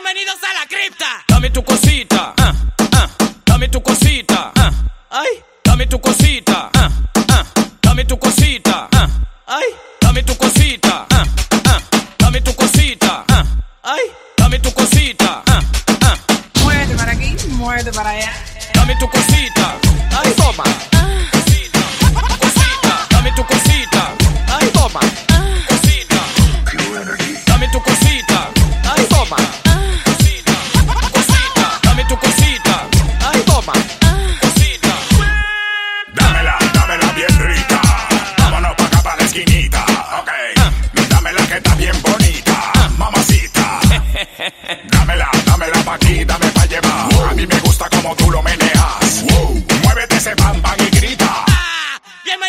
Bienvenidos a la cripta. Dame tu cosita, ah, ah, dame tu cosita, ah, ay, dame tu cosita, ah, dame tu cosita, ay,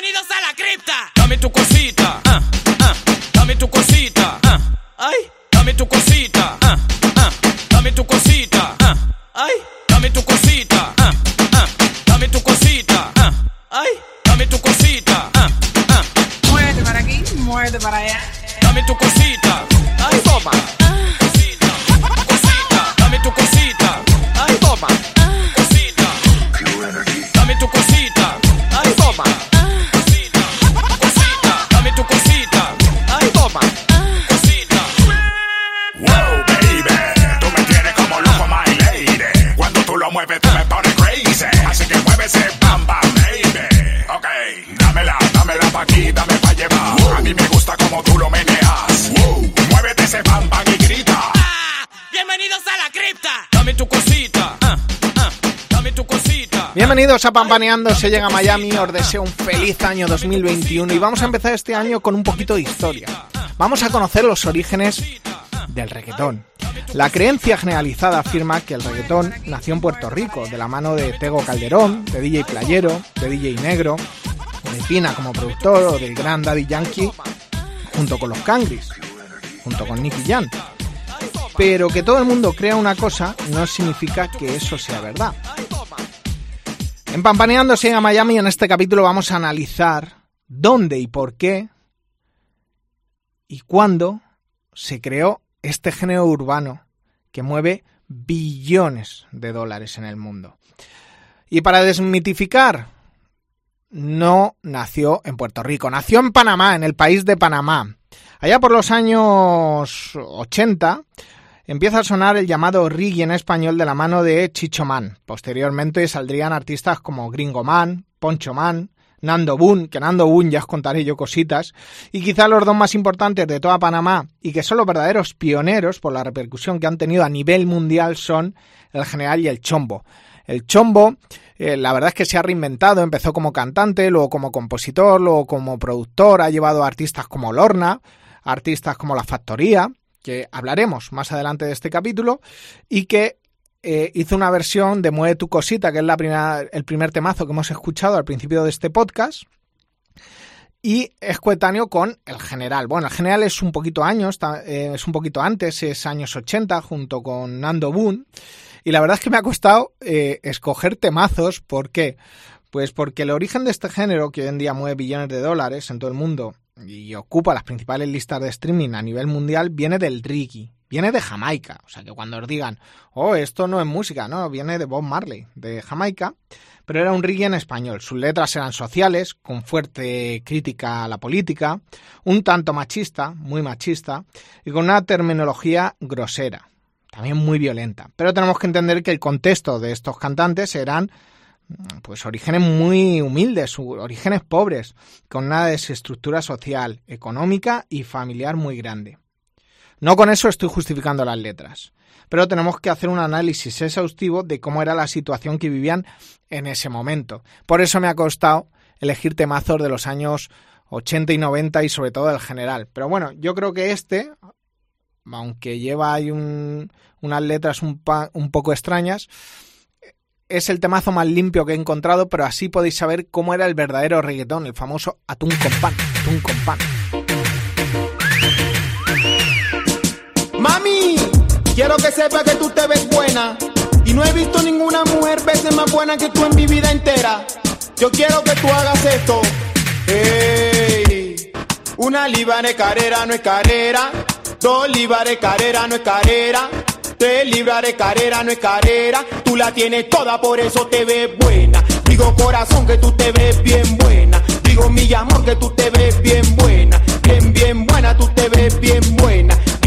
Bienvenidos a la cripta. Dame tu cosita, ah, ah, dame tu cosita, ah, ay, dame tu cosita, ah, ah, dame tu cosita, ah, ay, dame tu cosita, ah, ah, dame tu cosita, ah, ay, dame tu cosita, ah, ah, Muévete para aquí, muévete para allá. dame tu cosita, Cuando tú me pones crazy. Así que mueve ese bam bam, baby. Ok. Dámela, dámela pa' aquí, dame pa' llevar. A mí me gusta como tú lo meneas. Muévete ese bam bam y grita. Ah, Bienvenidos a la cripta. Dame tu cosita, ah, ah, dame tu cosita. Bienvenidos a Pampaneando, se llega a Miami, os deseo un feliz año 2021 y vamos a empezar este año con un poquito de historia. Vamos a conocer los orígenes del reggaetón. La creencia generalizada afirma que el reggaetón nació en Puerto Rico, de la mano de Tego Calderón, de DJ Playero, de DJ Negro, de Pina como productor o del gran Daddy Yankee, junto con los Cangris, junto con Nicky Jam. Pero que todo el mundo crea una cosa no significa que eso sea verdad. En Pampaneándose a Miami, en este capítulo vamos a analizar dónde y por qué y cuándo se creó este género urbano que mueve billones de dólares en el mundo. Y para desmitificar, no nació en Puerto Rico, nació en Panamá, en el país de Panamá. Allá por los años 80 empieza a sonar el llamado reggae en español de la mano de Chicho Man. Posteriormente saldrían artistas como Gringo Man, Poncho Man, Nando Boone, que Nando Boone ya os contaré yo cositas, y quizá los dos más importantes de toda Panamá y que son los verdaderos pioneros por la repercusión que han tenido a nivel mundial son el General y el Chombo. El Chombo, eh, la verdad es que se ha reinventado, empezó como cantante, luego como compositor, luego como productor, ha llevado a artistas como Lorna, artistas como La Factoría, que hablaremos más adelante de este capítulo, y que eh, hizo una versión de Mueve tu cosita, que es la primera, el primer temazo que hemos escuchado al principio de este podcast. Y es coetáneo con el general. Bueno, el general es un poquito años, eh, es un poquito antes, es años 80, junto con Nando Boone. Y la verdad es que me ha costado eh, escoger temazos. ¿Por qué? Pues porque el origen de este género, que hoy en día mueve billones de dólares en todo el mundo y ocupa las principales listas de streaming a nivel mundial, viene del reggae. Viene de Jamaica. O sea que cuando os digan, oh, esto no es música, no, viene de Bob Marley, de Jamaica. Pero era un reggae en español. Sus letras eran sociales, con fuerte crítica a la política, un tanto machista, muy machista, y con una terminología grosera, también muy violenta. Pero tenemos que entender que el contexto de estos cantantes eran pues orígenes muy humildes, orígenes pobres, con una desestructura social, económica y familiar muy grande. No con eso estoy justificando las letras, pero tenemos que hacer un análisis exhaustivo de cómo era la situación que vivían en ese momento. Por eso me ha costado elegir temazos de los años 80 y 90 y sobre todo del general. Pero bueno, yo creo que este, aunque lleva ahí un, unas letras un poco extrañas, es el temazo más limpio que he encontrado, pero así podéis saber cómo era el verdadero reggaetón, el famoso atún con pan, atún con pan. Mami, quiero que sepa que tú te ves buena. Y no he visto ninguna mujer veces más buena que tú en mi vida entera. Yo quiero que tú hagas esto. Hey, una libra de carrera no es carrera. Dos libras de carrera no es carrera. Te libraré carrera, no es carrera. Tú la tienes toda, por eso te ves buena. Digo corazón que tú te ves bien buena. Digo mi amor que tú te ves bien buena. Bien, bien buena, tú te ves bien buena.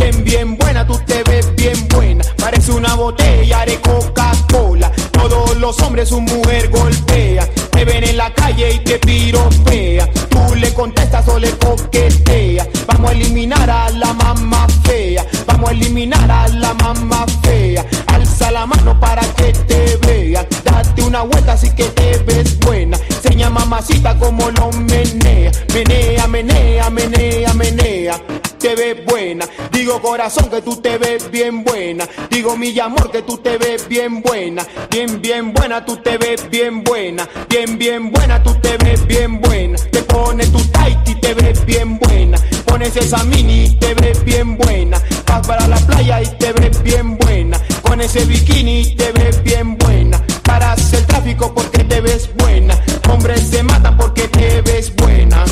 Bien, bien buena, tú te ves bien buena. Parece una botella de Coca-Cola. Todos los hombres su mujer golpea. Te ven en la calle y te piropea. Tú le contestas o le coquetea. Vamos a eliminar a la mamá fea. Vamos a eliminar a la mamá fea. Alza la mano para que te vea. Date una vuelta así que te ves buena. Seña mamacita como lo menea. Menea, menea, menea, menea. Te ves buena. Digo corazón que tú te ves bien buena. Digo mi amor que tú te ves bien buena. Bien, bien buena, tú te ves bien buena. Bien, bien buena, tú te ves bien buena. Te pones tu tight y te ves bien buena. Pones esa mini y te ves bien buena. Vas para la playa y te ves bien buena. Con ese bikini te ves bien buena. Paras el tráfico porque te ves buena. Hombres se matan porque te ves buena.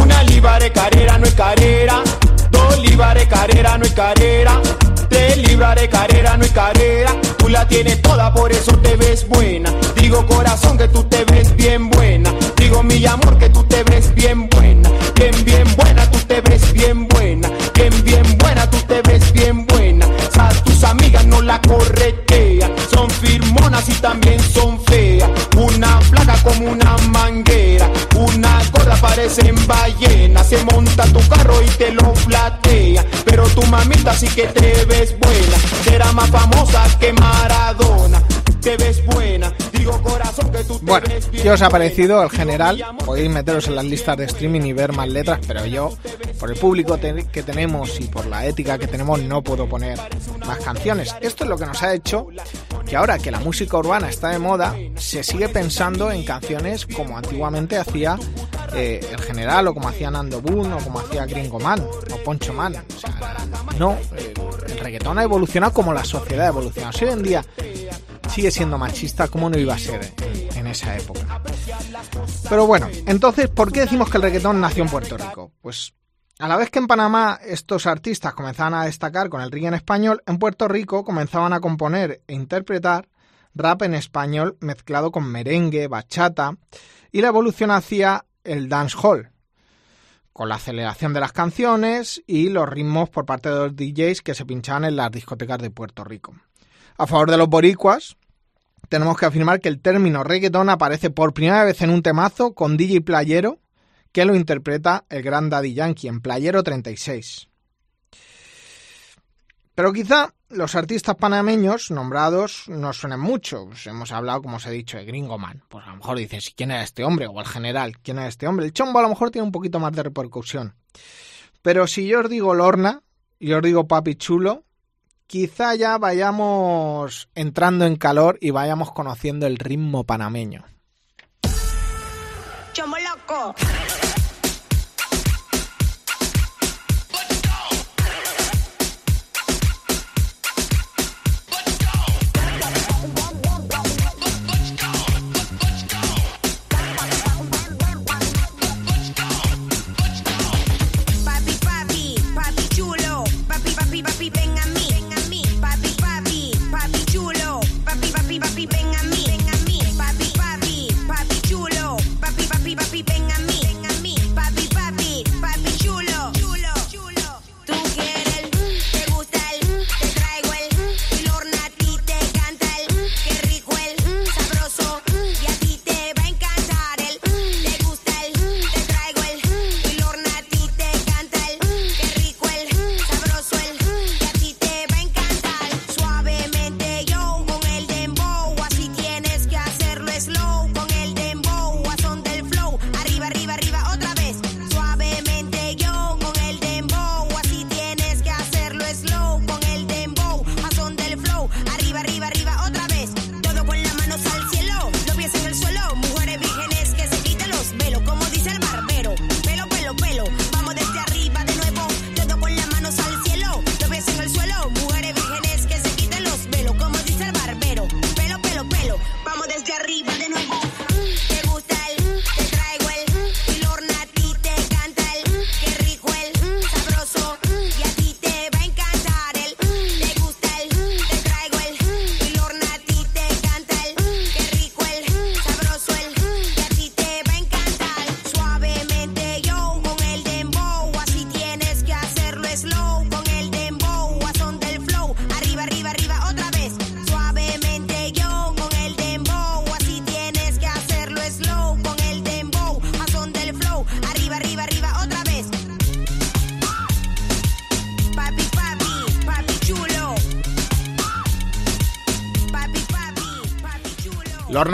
Una libra carrera no es carrera. Libras carrera no es carrera. Tres libras de carrera no es carrera. Tú la tienes toda, por eso mamita sí que te ves buena. Será más famosa que Maradona. Te ves buena. Digo corazón que tú te Bueno, ves bien ¿qué os ha parecido el general? Podéis meteros en las listas de streaming y ver más letras, pero yo, por el público que tenemos y por la ética que tenemos, no puedo poner más canciones. Esto es lo que nos ha hecho que ahora que la música urbana está de moda, se sigue pensando en canciones como antiguamente hacía eh, el general, o como hacía Nando Boone, o como hacía Gringo Man, o Poncho Man. O sea, no, el reggaetón ha evolucionado como la sociedad ha evolucionado. Si hoy en día sigue siendo machista, ¿cómo no iba a ser en, en esa época? Pero bueno, entonces, ¿por qué decimos que el reggaetón nació en Puerto Rico? Pues a la vez que en Panamá estos artistas comenzaban a destacar con el reggae en español, en Puerto Rico comenzaban a componer e interpretar rap en español mezclado con merengue, bachata, y la evolución hacia el dancehall, con la aceleración de las canciones y los ritmos por parte de los DJs que se pinchaban en las discotecas de Puerto Rico. A favor de los boricuas, tenemos que afirmar que el término reggaetón aparece por primera vez en un temazo con DJ Playero, que lo interpreta el gran Daddy Yankee en Playero 36. Pero quizá los artistas panameños nombrados no suenen mucho. Pues hemos hablado, como os he dicho, de Gringo Man. Pues a lo mejor dices, ¿quién era este hombre? O el general, ¿quién era este hombre? El chombo a lo mejor tiene un poquito más de repercusión. Pero si yo os digo Lorna y os digo Papi Chulo, quizá ya vayamos entrando en calor y vayamos conociendo el ritmo panameño. Chomo loco.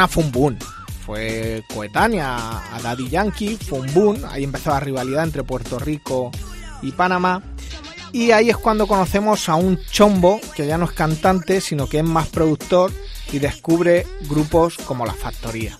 Fue boom. Fue coetánea a Daddy Yankee, fue boom. Ahí empezó la rivalidad entre Puerto Rico y Panamá. Y ahí es cuando conocemos a un chombo que ya no es cantante, sino que es más productor y descubre grupos como La Factoría.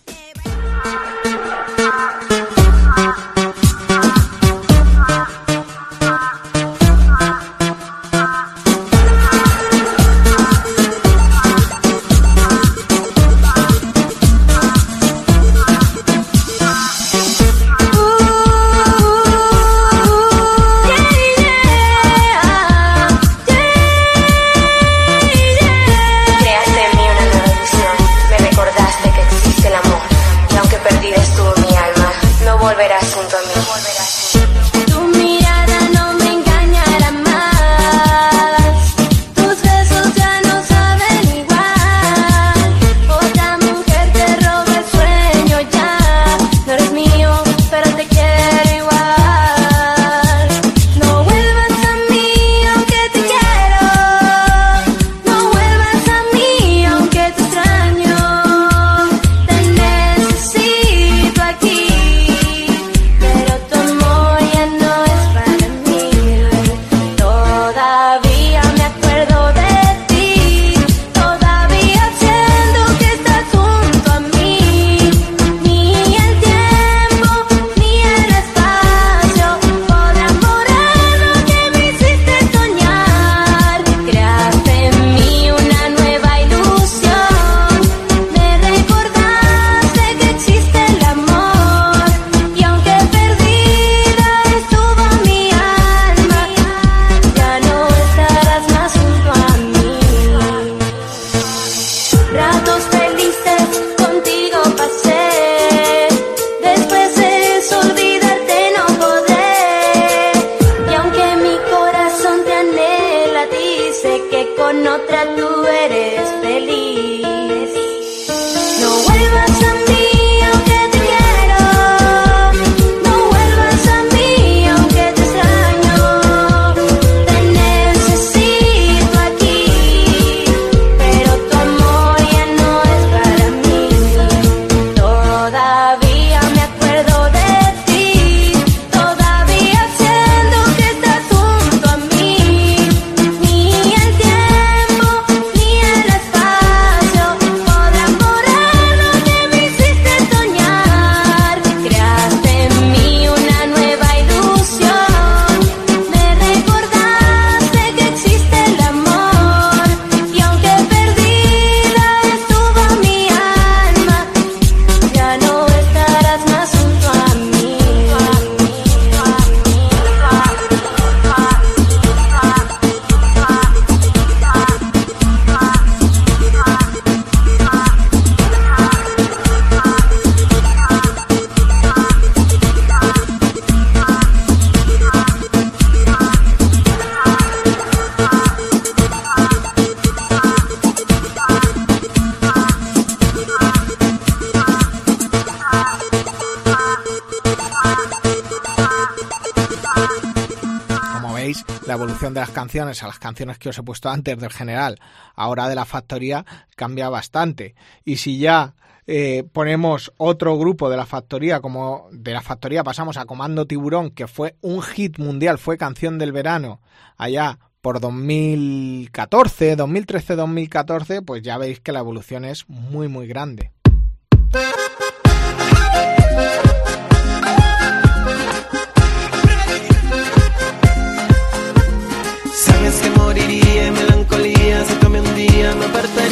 las canciones a las canciones que os he puesto antes del general, ahora de la factoría, cambia bastante. Y si ya eh, ponemos otro grupo de la factoría, como de la factoría pasamos a Comando Tiburón, que fue un hit mundial, fue canción del verano, allá por 2014, 2013, 2014, pues ya veis que la evolución es muy, muy grande.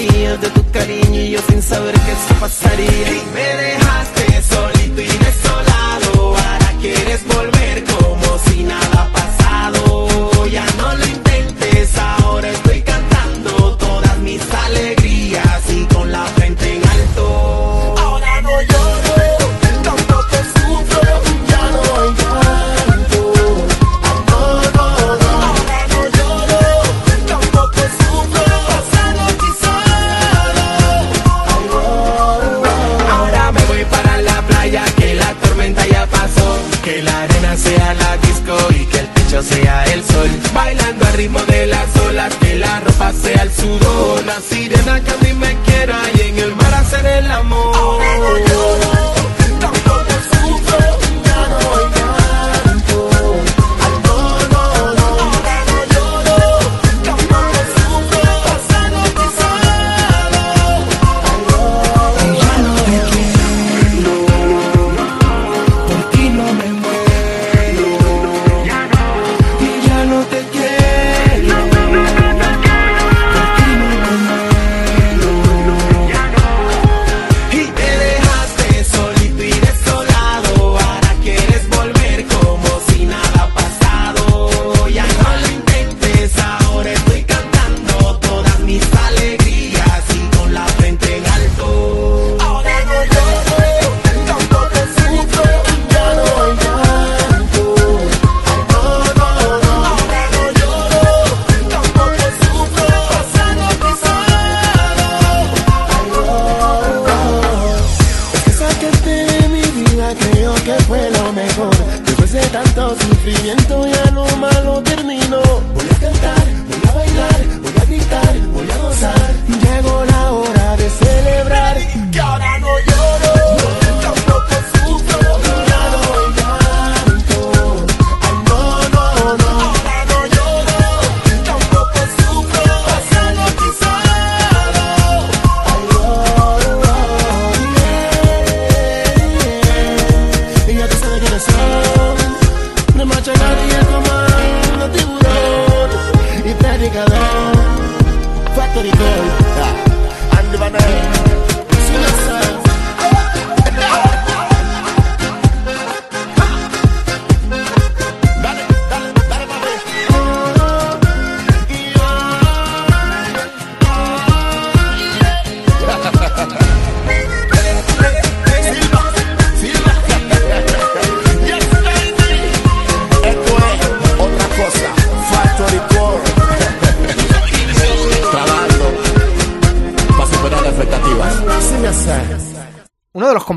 lejanía de tu cariño y yo sin saber qué se pasaría. Y me dejaste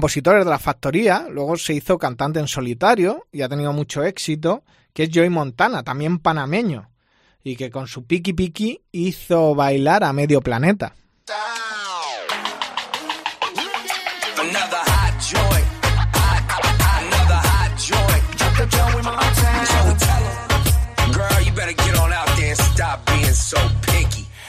compositores de la factoría, luego se hizo cantante en solitario y ha tenido mucho éxito, que es Joey Montana, también panameño, y que con su Piki Piki hizo bailar a medio planeta.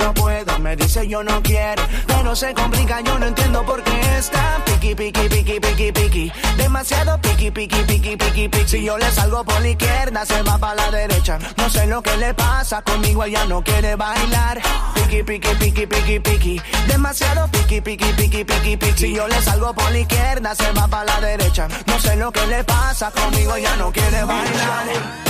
No puedo, me dice yo no quiero. Pero se complica, yo no entiendo por qué está piqui, piqui, piqui, piqui, piqui. Demasiado piqui, piqui, piqui, piqui, piqui. Si yo le salgo por la izquierda, se va para la derecha. No sé lo que le pasa, conmigo ella no quiere bailar. Piqui, piqui, piqui, piqui, piqui. Demasiado piqui, piqui, piqui, piqui, piqui. Si yo le salgo por la izquierda, se va para la derecha. No sé lo que le pasa, conmigo ella no quiere bailar.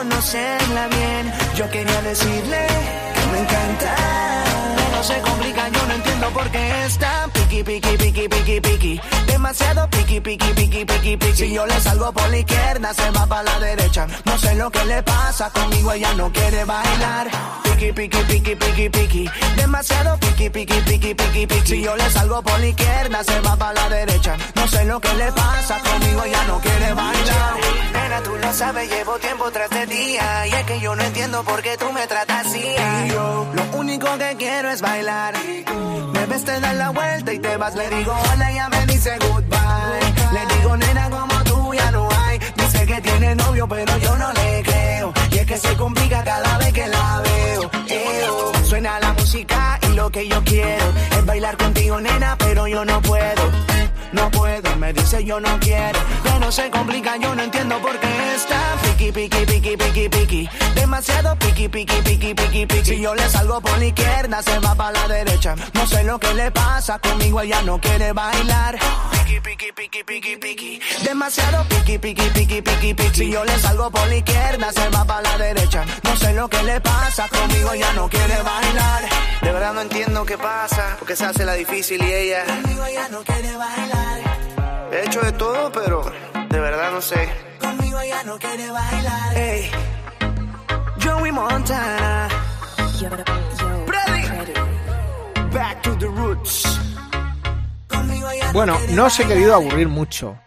conocerla bien. Yo quería decirle que me encanta. No se complica, yo no entiendo por qué está piqui, piqui, piqui, piqui, piqui. Demasiado piqui, piqui, piqui, piqui, piqui. Si yo le salgo por la izquierda, se va para la derecha. No sé lo que le pasa, conmigo ella no quiere bailar. Piqui, piqui, piqui, piqui, piqui. Demasiado piqui, piqui, piqui, piqui, piqui. Si yo le salgo por la izquierda, se va para la derecha. No sé lo que le pasa, conmigo ella no quiere bailar. Tú lo sabes, llevo tiempo tras de día. Y es que yo no entiendo por qué tú me tratas así. Lo único que quiero es bailar. Me ves, te das la vuelta y te vas. Le digo hola, ella me dice goodbye. Le digo nena, como tú ya no hay. Dice que tiene novio, pero yo no le creo. Y es que se complica cada vez que la veo. Eo. Suena la música y lo que yo quiero es bailar contigo, nena, pero yo no puedo. No puedo, me dice yo no quiero. Pero se complica, yo no entiendo por qué está piqui, piqui, piqui, piqui, piqui. Demasiado piqui, piqui, piqui, piqui, piqui. Si yo le salgo por la izquierda, se va para la derecha. No sé lo que le pasa, conmigo ella no quiere bailar. Piqui, piqui, piqui, piqui, piqui. Demasiado piqui, piqui, piqui, piqui, piqui. Si yo le salgo por la izquierda, se va para la derecha. No sé lo que le pasa, conmigo ella no quiere bailar. De verdad no entiendo qué pasa, porque se hace la difícil y ella. Conmigo ella no quiere bailar. He hecho de todo, pero de verdad no sé. Conmigo ella no quiere bailar. Ey, Joey Montana. Ready? Back to the roots. Bueno, no os he querido aburrir mucho.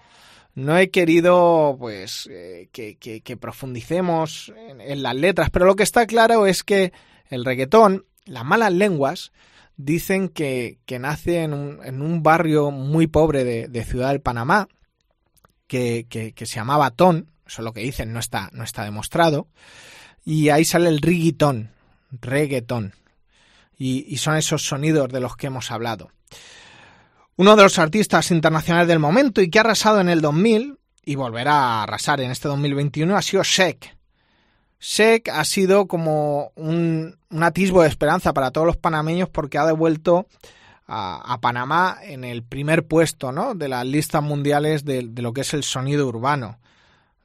No he querido, pues, eh, que, que- que profundicemos en, las letras, pero lo que está claro es que el reggaetón, las malas lenguas, dicen que, que nace en un, en un barrio muy pobre de, de Ciudad del Panamá, que, que- se llamaba Ton, eso es lo que dicen, no está, no está demostrado, y ahí sale el reggaetón, reggaetón, y, y son esos sonidos de los que hemos hablado. Uno de los artistas internacionales del momento y que ha arrasado en el 2000 y volverá a arrasar en este 2021 ha sido Sheik. Sheik ha sido como un, atisbo de esperanza para todos los panameños porque ha devuelto a, Panamá en el primer puesto ¿no? de las listas mundiales de, de lo que es el sonido urbano.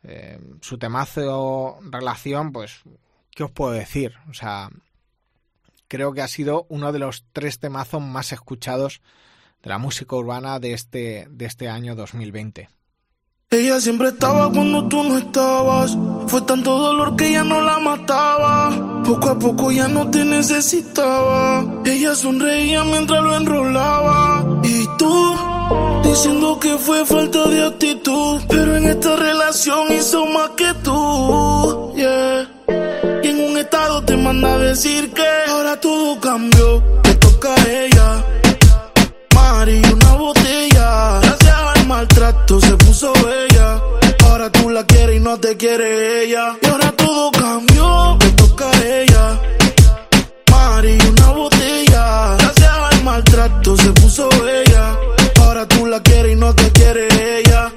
Eh, su temazo relación, pues, ¿qué os puedo decir? O sea, creo que ha sido uno de los tres temazos más escuchados de la música urbana de este, de este año 2020. Ella siempre estaba cuando tú no estabas. Fue tanto dolor que ya no la mataba. Poco a poco ya no te necesitaba. Ella sonreía mientras lo enrolaba. Y tú Diciendo que fue falta de actitud, pero en esta relación hizo más que tú. Yeah. Y en un estado te manda a decir que ahora todo cambió, te toca a ella. Mari, una botella. Gracias al maltrato se puso bella. Ahora tú la quieres y no te quiere ella. Y ahora todo cambió, te toca a ella. Mari, una botella. Gracias al maltrato se puso bella. Ahora tú la quieres y no te quiere ella.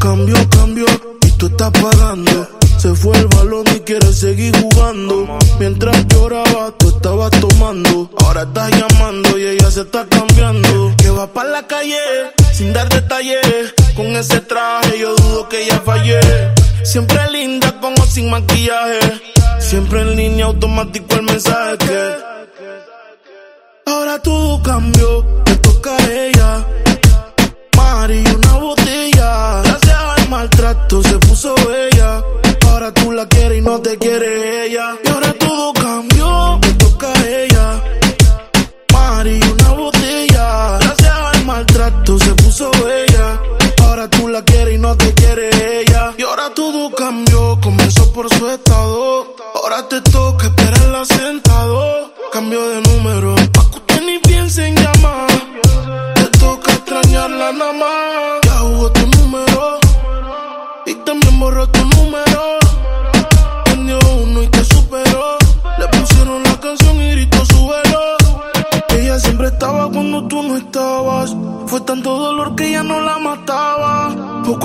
Cambió, cambió y tú estás pagando. Se fue el balón y quiere seguir jugando. Mientras lloraba, tú estabas tomando. Ahora estás llamando y ella se está sin dar detalles. Con ese traje yo dudo que ella fallé. Siempre linda con o sin maquillaje. Siempre en línea automático el mensaje. Ahora todo cambió, te toca a ella. Mari, una botella. Gracias al maltrato se puso bella. Ahora tú la quieres y no te quiere ella. Y ahora todo por su estado. Ahora te toca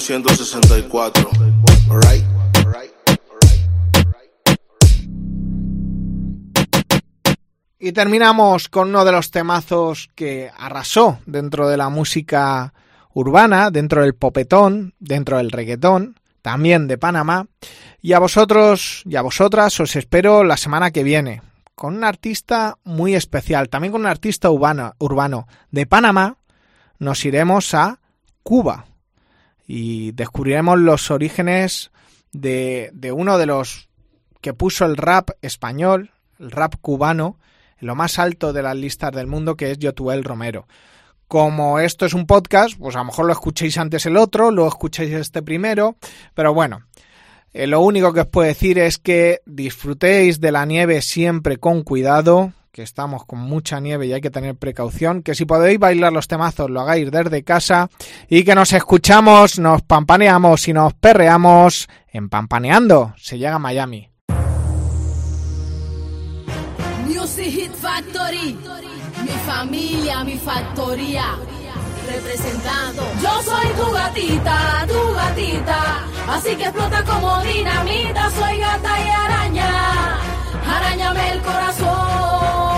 1964. Alright. Y terminamos con uno de los temazos que arrasó dentro de la música urbana, dentro del popetón, dentro del reggaetón, también de Panamá. Y a vosotros y a vosotras os espero la semana que viene con un artista muy especial, también con un artista urbano, urbano de Panamá. Nos iremos a Cuba y descubriremos los orígenes de, de uno de los que puso el rap español, el rap cubano, en lo más alto de las listas del mundo, que es Yotuel Romero. Como esto es un podcast, pues a lo mejor lo escuchéis antes el otro, luego escuchéis este primero, pero bueno, eh, lo único que os puedo decir es que disfrutéis de la nieve siempre con cuidado, que estamos con mucha nieve y hay que tener precaución, que si podéis bailar los temazos lo hagáis desde casa y que nos escuchamos, nos pampaneamos y nos perreamos en Pampaneando. Se llega a Miami. Music Hit Factory, mi familia, mi factoría, representando. Yo soy tu gatita, tu gatita, así que explota como dinamita. Soy gata y araña, arañame el corazón,